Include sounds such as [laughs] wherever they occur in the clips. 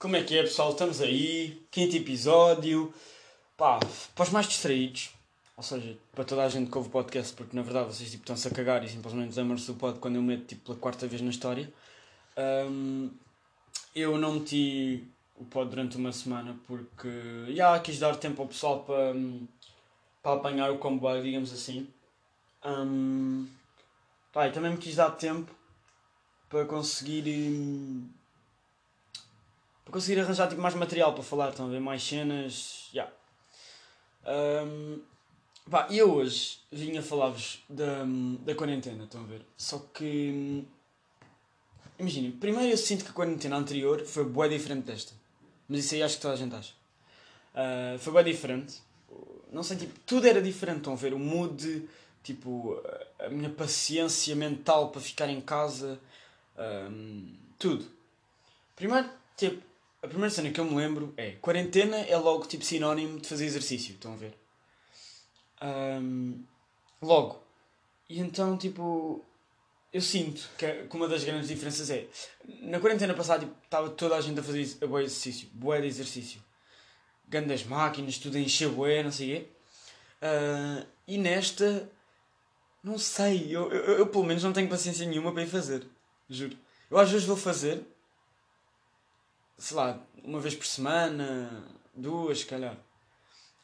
Como é que é, pessoal? Estamos aí, quinto episódio. Pá, para os mais distraídos, ou seja, para toda a gente que ouve o podcast, porque na verdade vocês tipo, estão-se a cagar e simplesmente lembram-se do pod quando eu meto tipo, pela quarta vez na história. Hum, eu não meti o pod durante uma semana porque já quis dar tempo ao pessoal para, hum, para apanhar o comboio, digamos assim. Hum, pá, e também me quis dar tempo para conseguir. hum, para conseguir arranjar tipo, mais material para falar, estão a ver mais cenas. Yeah. Um, pá, eu hoje vim a falar-vos da, da quarentena, estão a ver? Só que. Imaginem, primeiro eu sinto que a quarentena anterior foi bué diferente desta. Mas isso aí acho que toda a gente acha. Ah, foi bué diferente. Não sei, tipo, tudo era diferente, estão a ver? O mood, tipo, a minha paciência mental para ficar em casa, hum, tudo. Primeiro, tipo, a primeira cena que eu me lembro é quarentena é logo tipo sinónimo de fazer exercício, estão a ver? Ahm, logo. E então, tipo, eu sinto que, uma das grandes diferenças é na quarentena passada tipo, estava toda a gente a fazer a boa exercício, boa de exercício. Grandes máquinas, tudo a encher boé, não sei o quê. Ah, e nesta, não sei, eu, eu, eu pelo menos não tenho paciência nenhuma para ir fazer, juro. Eu às vezes vou fazer, sei lá, uma vez por semana, duas, se calhar.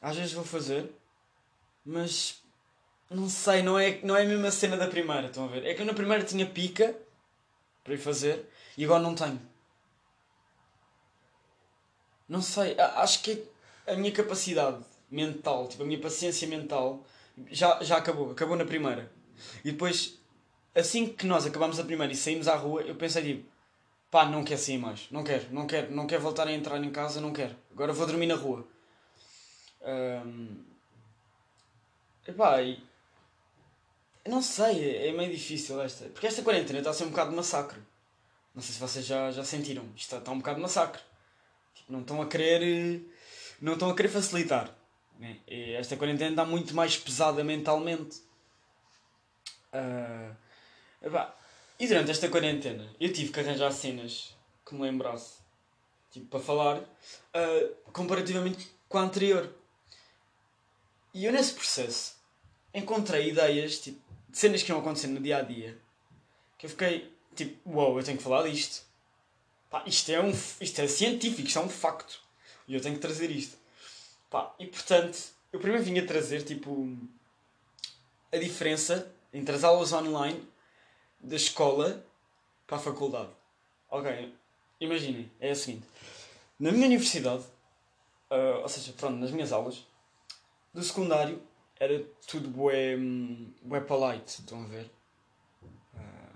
Às vezes vou fazer, mas não sei, não é, não é a mesma cena da primeira, estão a ver? É que eu na primeira tinha pica para ir fazer e agora não tenho. Não sei, acho que a minha capacidade mental, tipo, a minha paciência mental já, já acabou, acabou na primeira. E depois, assim que nós acabamos a primeira e saímos à rua, eu pensei tipo, pá, não quero sair mais, não quero, não quero, não quero voltar a entrar em casa, não quero. Agora vou dormir na rua. Ahm, Epá, e... não sei, é é meio difícil esta. Porque esta quarentena está a ser um bocado de massacre. Não sei se vocês já, já sentiram. Isto está, está um bocado de massacre. Tipo, não estão a querer. Não estão a querer facilitar. né? E esta quarentena está muito mais pesada mentalmente. Epá, e durante esta quarentena eu tive que arranjar cenas que me lembrasse. Tipo, para falar. ah, comparativamente com a anterior. E eu nesse processo encontrei ideias tipo, cenas que iam acontecer no dia a dia que eu fiquei tipo, uau, wow, eu tenho que falar disto. Pá, isto, é um, isto é científico, isto é um facto. E eu tenho que trazer isto. Pá, e portanto, eu primeiro vim a trazer tipo a diferença entre as aulas online da escola para a faculdade. Ok, imaginem, é o seguinte. Na minha universidade, ah, ou seja, pronto, nas minhas aulas, do secundário era tudo bué, bué polite, estão a ver? Ah,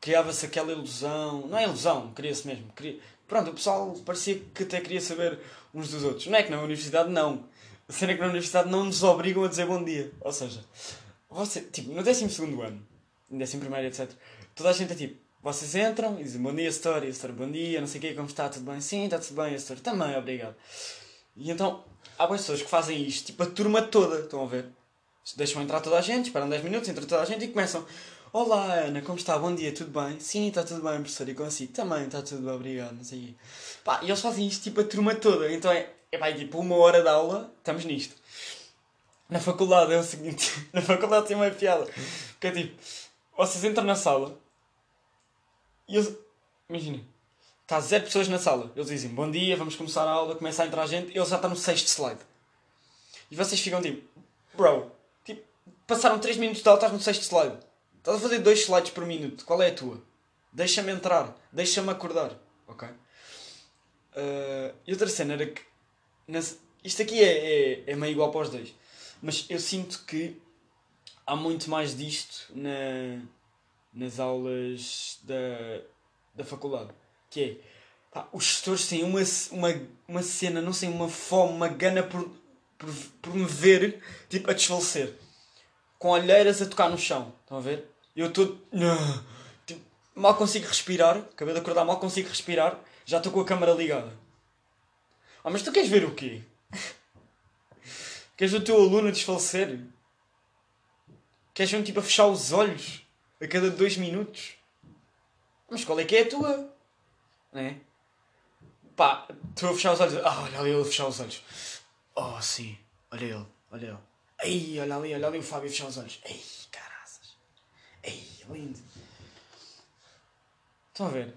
Criava-se aquela ilusão, não é ilusão, cria-se mesmo. Cria... Pronto, o pessoal parecia que até queria saber uns dos outros. Não é que na universidade não. A cena é que na universidade não nos obrigam a dizer bom dia. Ou seja, você, tipo, no 12 ano, no 11 etc., toda a gente é tipo, vocês entram e dizem bom dia, setor, e setor, bom dia, não sei o quê, como está, tudo bem? Sim, está tudo bem, setor, também, obrigado. E então, há pessoas que fazem isto, tipo a turma toda, estão a ver? Deixam entrar toda a gente, esperam 10 minutos, entra toda a gente e começam. Olá Ana, como está? Bom dia, tudo bem? Sim, está tudo bem, professor, e consigo? Também, está tudo bem, obrigado, não sei. Pá, e eles fazem isto tipo a turma toda, então é, é pá, é tipo uma hora de aula, estamos nisto. Na faculdade é o seguinte, [laughs] na faculdade tem uma piada, que é tipo, vocês entram na sala e eles, imaginem, Está zero pessoas na sala. Eles dizem bom dia, vamos começar a aula, começa a entrar gente. Ele já está no sexto slide. E vocês ficam tipo, bro, tipo, passaram 3 minutos de aula, estás no sexto slide. Estás a fazer 2 slides por minuto. Qual é a tua? Deixa-me entrar, deixa-me acordar. Ok? Uh, e outra cena era que. nas- isto aqui é, é, é meio igual para os dois. Mas eu sinto que há muito mais disto na, nas aulas da, da faculdade. Que é, pá, os gestores têm uma, uma, uma cena, não sei, uma fome, uma gana por, por, por me ver, tipo, a desfalecer. Com olheiras a tocar no chão. Estão a ver? Eu estou... [sighs] Tipo, mal consigo respirar, acabei de acordar, mal consigo respirar, já estou com a câmara ligada. Ah, mas tu queres ver o quê? [laughs] queres o teu aluno desfalecer? Queres um tipo a fechar os olhos a cada dois minutos? Mas qual é que é a tua? Não é? Pá, tu a fechar os olhos. Ah, olha ali ele a fechar os olhos. Oh, sim. Olha ele, olha ele. Ei, olha ali, olha ali o Fábio a fechar os olhos. Ei, caraças. Ei, lindo. Estão a ver?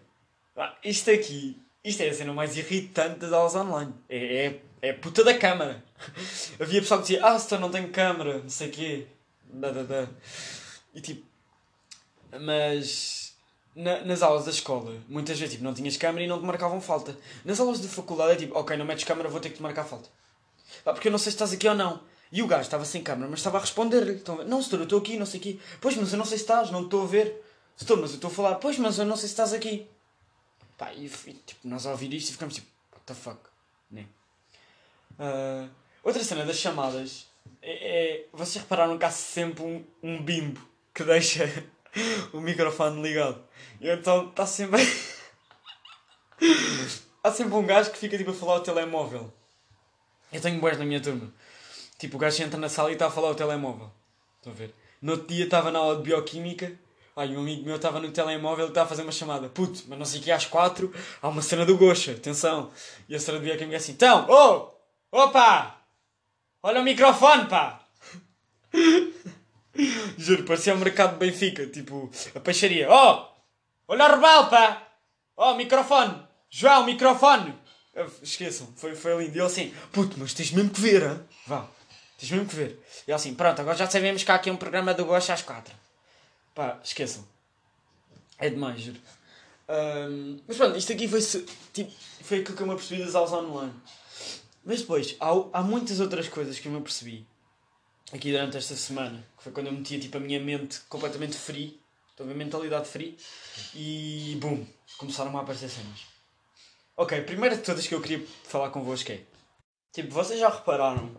Ah, isto aqui, isto é a cena mais irritante das aulas online. É, é, é puta da câmara. [laughs] Havia pessoal que dizia, ah, se tu não tenho câmara, não sei o quê. Da, da, da. E tipo, mas na, nas aulas da escola, muitas vezes tipo, não tinhas câmera e não te marcavam falta. Nas aulas de faculdade é tipo, ok, não metes câmera, vou ter que te marcar falta. Ah, porque eu não sei se estás aqui ou não. E o gajo estava sem câmera, mas estava a responder-lhe. Então, não, senhor, eu estou aqui, não sei aqui. Pois, mas eu não sei se estás, não estou a ver. Estou, mas eu estou a falar. Pois, mas eu não sei se estás aqui. Pá, e, e tipo, nós a ouvir isto e ficamos tipo, what the fuck, né? Uh, outra cena das chamadas é, é, Vocês repararam que há sempre um, um bimbo que deixa [laughs] o microfone ligado. E então está sempre. há sempre um gajo que fica tipo a falar o telemóvel. Eu tenho boas na minha turma. Tipo, o gajo entra na sala e está a falar o telemóvel. Estão a ver? No outro dia estava na aula de bioquímica. Ai, um amigo meu estava no telemóvel e estava a fazer uma chamada. Puto, mas não sei que às quatro há uma cena do Gocha. Atenção. E a cena do bioquímica é assim. Então, oh! Opa! Olha o microfone, pá! [laughs] Juro, parecia o mercado de Benfica. Tipo, a peixaria. Oh! Olha o rebal, pá! Oh, microfone! João, microfone! Esqueçam, foi, foi lindo. E ele assim, puto, mas tens mesmo que ver, hein? vá, tens mesmo que ver. E ele assim, pronto, agora já sabemos que há aqui um programa do Gosto às quatro. Pá, esqueçam. É demais, juro. Um, mas pronto, isto aqui foi, tipo, foi aquilo que eu me apercebi das aulas online. Mas depois, há, há muitas outras coisas que eu me apercebi aqui durante esta semana. Que foi quando eu metia tipo, a minha mente completamente free. Estou a ver mentalidade free. E, boom, começaram a aparecer cenas. Ok, primeira de todas que eu queria falar convosco é. Tipo, vocês já repararam.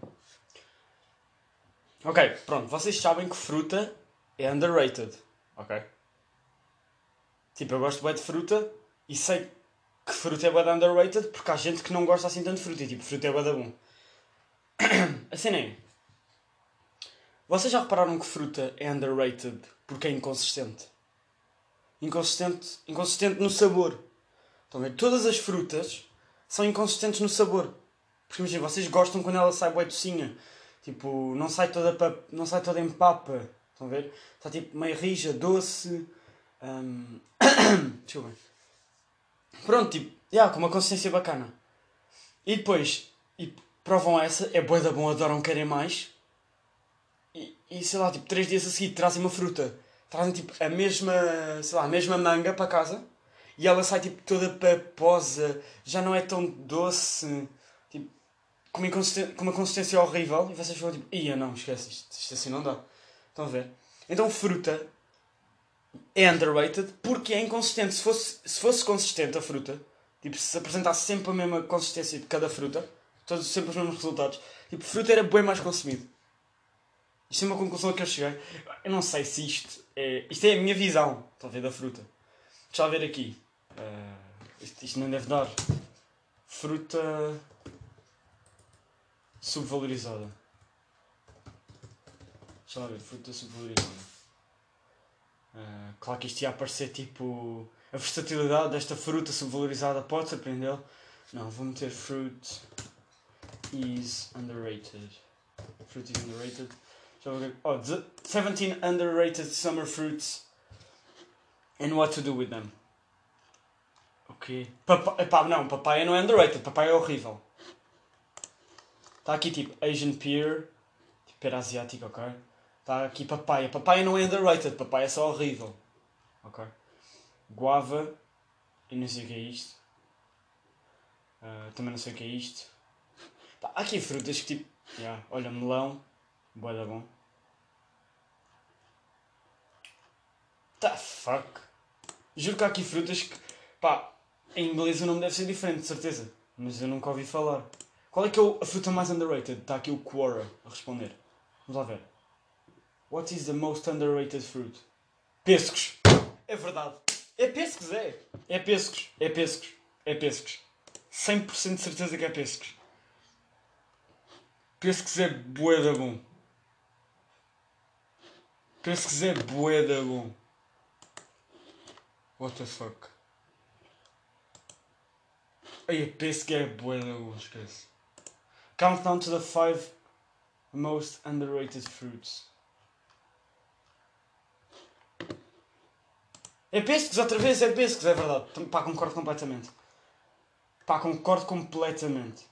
Ok, pronto, vocês sabem que fruta é underrated. Ok? Tipo, eu gosto bem de fruta e sei que fruta é bem underrated porque há gente que não gosta assim tanto de fruta. E tipo, fruta é bem bom. [coughs] A cena é. Vocês já repararam que fruta é underrated porque é inconsistente? Inconsistente, inconsistente no sabor. Estão ver? Todas as frutas são inconsistentes no sabor. Porque imagina, vocês gostam quando ela sai bué docinha. Tipo, não sai toda, não sai toda em papa. Estão a ver? Está tipo meio rija, doce. Um... Deixa eu ver. Pronto, tipo, yeah, com uma consistência bacana. E depois, e provam essa, é bué da bom, adoram, querem mais. E, sei lá, tipo, três dias a seguir trazem uma fruta. Trazem tipo a mesma, sei lá, a mesma manga para casa e ela sai tipo toda paposa, já não é tão doce, tipo, com uma, com uma consistência horrível. E vocês falam tipo, ia não, esquece, isto, isto assim não dá. Estão a ver? Então fruta é underrated porque é inconsistente. Se fosse, se fosse consistente a fruta, tipo, se apresentasse sempre a mesma consistência de cada fruta, todos sempre os mesmos resultados, tipo, fruta era bem mais consumido. Isto é uma conclusão que eu cheguei. Eu não sei se isto é. Isto é a minha visão, ver, da fruta. Deixa eu ver aqui. Uh, isto, isto não deve dar. Fruta subvalorizada. Deixa lá ver, fruta subvalorizada. Uh, claro que isto ia aparecer tipo. A versatilidade desta fruta subvalorizada pode surpreender. Não, vou meter fruit is underrated. Fruit is underrated. Oh, 17 underrated summer fruits and what to do with them. Ok. Papa... Epá, não, papaya não é underrated, papaya é horrível. Está aqui tipo Asian Pear, tipo pera asiática, ok? Está aqui papaya. Papaya não é underrated, papaya é só horrível. Ok? Guava, eu não sei o que é isto. Uh, também não sei o que é isto. Tá, há aqui frutas que tipo. Yeah, olha, melão, boa da bom. The fuck? Juro que há aqui frutas que. pá, em inglês o nome deve ser diferente, de certeza. Mas eu nunca ouvi falar. Qual é que é a fruta mais underrated? Está aqui o Quora a responder. Vamos lá ver. What is the most underrated fruit? Pêssegos. É verdade. É pêssegos, é. É pêssegos, é pêssegos, é pêssegos. 100% de certeza que é pêssegos. Pêssegos é bué da bom. Pêssegos é bué da bom. What the fuck? Aí, pêssego é bué da bom, esquece. Countdown to the 5 most underrated fruits. É pêssegos, outra vez é pêssegos, é verdade. Pá, concordo completamente. Pá, concordo completamente.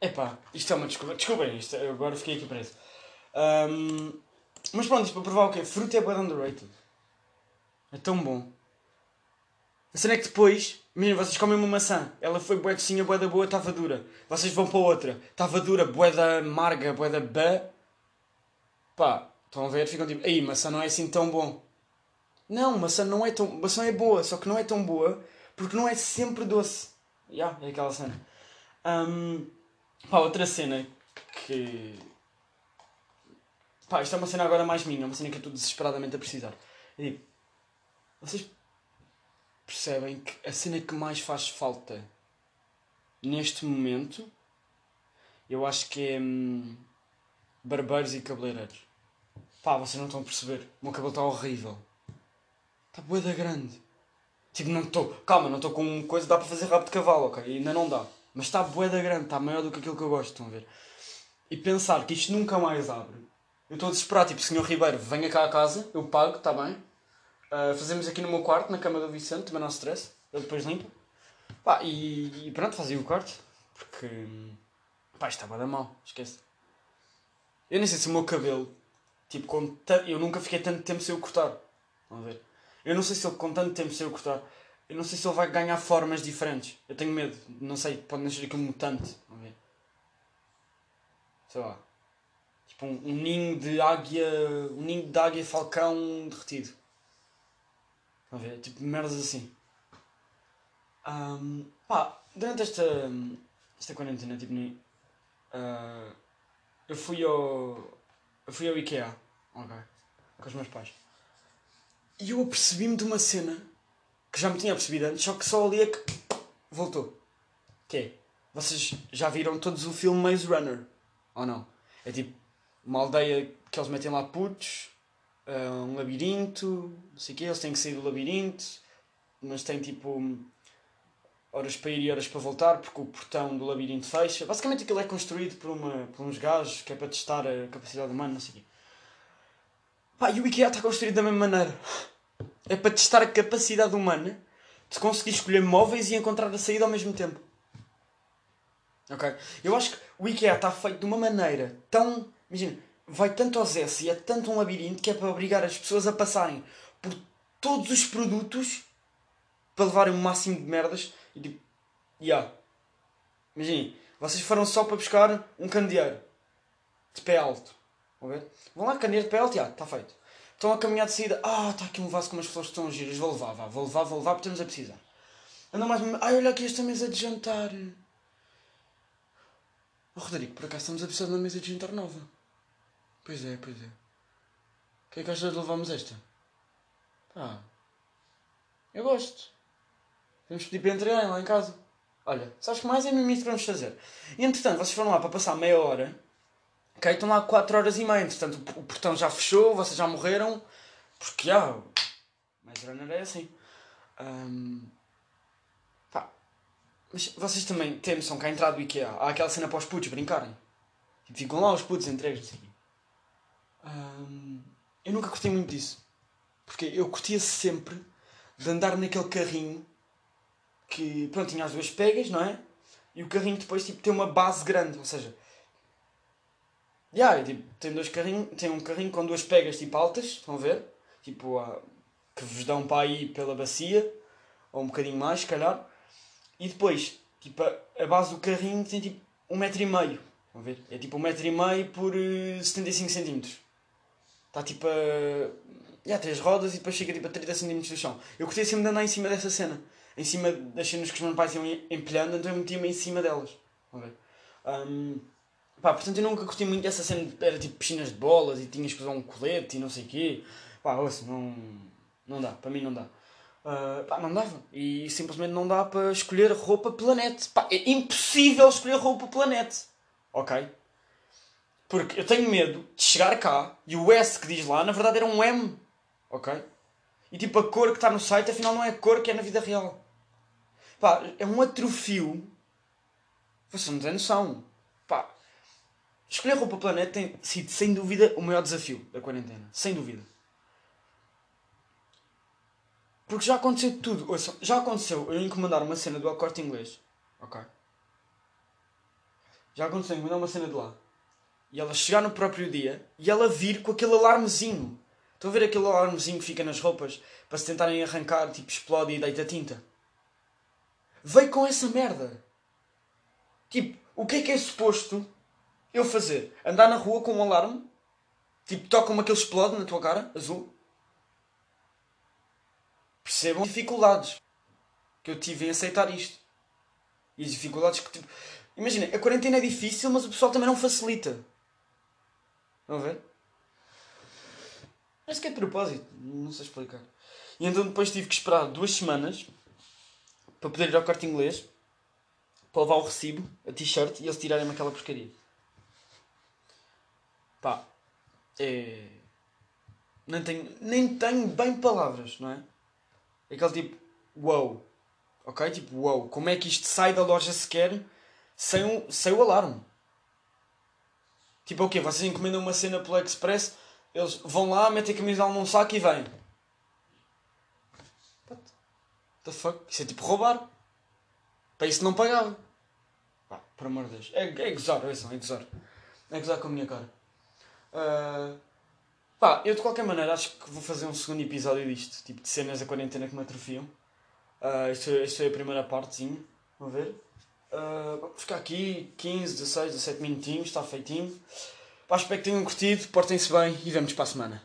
Epá, isto é uma desculpa. Desculpem, isto, eu agora fiquei aqui preso. Um, mas pronto, isto para provar o quê? Fruta é bem underrated. É tão bom. A cena é que depois, mesmo vocês comem uma maçã, ela foi bué docinha, bué da boa, estava dura. Vocês vão para outra, estava dura, bué da amarga, bué da ba. Pá, estão a ver? Ficam tipo, aí, maçã não é assim tão bom. Não, maçã não é tão. Maçã é boa, só que não é tão boa porque não é sempre doce. Já, yeah, é aquela cena. Um, pá, outra cena que. Pá, isto é uma cena agora mais minha, uma cena que eu estou desesperadamente a precisar. Eu digo, vocês percebem que a cena que mais faz falta neste momento eu acho que é hum, barbeiros e cabeleireiros. Pá, vocês não estão a perceber. O meu cabelo está horrível. Está boeda grande. Tipo, não estou. Calma, não estou com coisa. Dá para fazer rabo de cavalo, ok? Ainda não dá. Mas está boeda grande, está maior do que aquilo que eu gosto, estão a ver? E pensar que isto nunca mais abre. Eu estou a desesperar, tipo, senhor Ribeiro, venha cá a casa, eu pago, está bem? Uh, fazemos aqui no meu quarto, na cama do Vicente, também não stress. Ele depois limpa. Pá, e, e pronto, fazia o quarto. Porque. Pá, estava da mal, esquece. Eu nem sei se o meu cabelo. Tipo, com eu nunca fiquei tanto tempo sem o cortar. Vamos ver. Eu não sei se ele com tanto tempo sem eu cortar. Eu não sei se ele vai ganhar formas diferentes. Eu tenho medo. Não sei, pode nascer aqui um mutante. Vamos ver. Sei lá. Tipo um, um ninho de águia. Um ninho de águia falcão derretido. Vamos ver. Tipo merdas assim. Um, pá, durante esta. Esta quarentena, tipo. Uh, eu fui ao. Eu fui ao IKEA. Ok. Com os meus pais. E eu apercebi-me de uma cena que já me tinha percebido antes, só que só ali é que voltou. Que é? Vocês já viram todos o filme Maze Runner? Ou não? É tipo uma aldeia que eles metem lá putos, uh, um labirinto, não sei o quê, eles têm que sair do labirinto, mas tem tipo horas para ir e horas para voltar porque o portão do labirinto fecha. Basicamente aquilo é construído por, uma, por uns gajos que é para testar a capacidade humana, não sei o quê. Pá, e o IKEA está construído da mesma maneira. É para testar a capacidade humana de conseguir escolher móveis e encontrar a saída ao mesmo tempo. Ok? Eu acho que o IKEA está feito de uma maneira tão. Imagina, vai tanto aos S e é tanto um labirinto que é para obrigar as pessoas a passarem por todos os produtos para levarem o máximo de merdas e tipo. Yeah. Vocês foram só para buscar um candeeiro de pé alto. Vão ver? Vão lá, candeeiro de pé alto, já, está feito. Estão a caminhar de saída. Ah, está aqui um vaso com umas flores estão giras. Vou levar, vá, vou levar, vou levar, porque estamos a precisar. Andam mais. Ai, olha aqui esta mesa de jantar. Oh, Rodrigo, por acaso estamos a precisar de uma mesa de jantar nova. Pois é, pois é. O que é que achas de levarmos esta? Pá. Eu gosto. Vamos pedir para entrarem lá em casa. Olha, sabes que mais é mesmo isso que vamos fazer. E entretanto, vocês foram lá para passar meia hora Ok, estão lá 4 horas e meia, entretanto o portão já fechou, vocês já morreram, porque já, mas runner é assim. Um, pá, mas vocês também têm noção que à entrada do IKEA há aquela cena para os putos brincarem. Tipo, ficam lá os putos entregues. Eu nunca curti muito disso. Porque eu curtia sempre de andar naquele carrinho que, pronto, tinha as duas pegas, não é? E o carrinho depois, tipo, tem uma base grande, ou seja, Yeah, tipo, tem, dois carrinhos, tem um carrinho com duas pegas tipo altas, estão a ver? Tipo, uh, que vos dão para ir pela bacia, ou um bocadinho mais, se calhar. E depois, tipo, a, a base do carrinho tem tipo um metro e meio. Estão a ver? É tipo um metro e meio por uh, 75 centímetros. Está tipo a. Yeah, as rodas e depois chega tipo a 30 centímetros do chão. Eu gostei sempre de andar em cima dessa cena. Em cima das cenas que os meus pais iam empilhando, então eu metia-me em cima delas. Ver? Um, Pá, portanto eu nunca curti muito essa cena, era tipo piscinas de bolas e tinhas que usar um colete e não sei o quê. Pá, ouça, não, Não dá, para mim não dá. Uh, pá, não dava. E simplesmente não dá para escolher roupa planete. Pá, é impossível escolher roupa planete. Ok? Porque eu tenho medo de chegar cá e o S que diz lá, na verdade era um M. Ok? E tipo, a cor que está no site, afinal não é a cor que é na vida real. Pá, é um atrofio. Você não tem noção. Pá, escolher roupa planeta tem sido, sem dúvida, o maior desafio da quarentena. Sem dúvida. Porque já aconteceu tudo. Ouça, já aconteceu eu encomendar uma cena do Acorte Inglês. Ok? Já aconteceu encomendar uma cena de lá. E ela chegar no próprio dia e ela vir com aquele alarmezinho. Estão a ver aquele alarmezinho que fica nas roupas para se tentarem arrancar, tipo, explode e deita tinta? Veio com essa merda. Tipo, o que é que é suposto eu fazer? Andar na rua com um alarme? Tipo, toca-me aquele explode na tua cara, azul? Percebam as dificuldades que eu tive em aceitar isto. E as dificuldades que. Tipo... Imagina, a quarentena é difícil, mas o pessoal também não facilita. A ver? Acho que é de propósito, não sei explicar. E então depois tive que esperar duas semanas para poder ir ao corte inglês para levar o recibo, a t-shirt e eles tirarem-me aquela porcaria. Pá, é. Nem tenho, nem tenho bem palavras, não é? Aquele tipo, wow. Ok? Tipo, wow. Como é que isto sai da loja sequer sem, um, sem o alarme? Tipo, o quê? Vocês encomendam uma cena pelo Express, eles vão lá, metem a camisola num saco e vêm. What the fuck? Isso é tipo roubar. Para isso não pagava. Pá, por amor de Deus. É, é gozar, é é gozar. É gozar com a minha cara. Uh, Pá, eu de qualquer maneira acho que vou fazer um segundo episódio disto, tipo de cenas da quarentena que me atrofiam. Uh, isto, isto é a primeira partezinha, vamos ver. Uh, vamos ficar aqui 15, 16, 17 minutinhos, está feitinho. Pá, espero que tenham curtido, portem-se bem e vemos para a semana.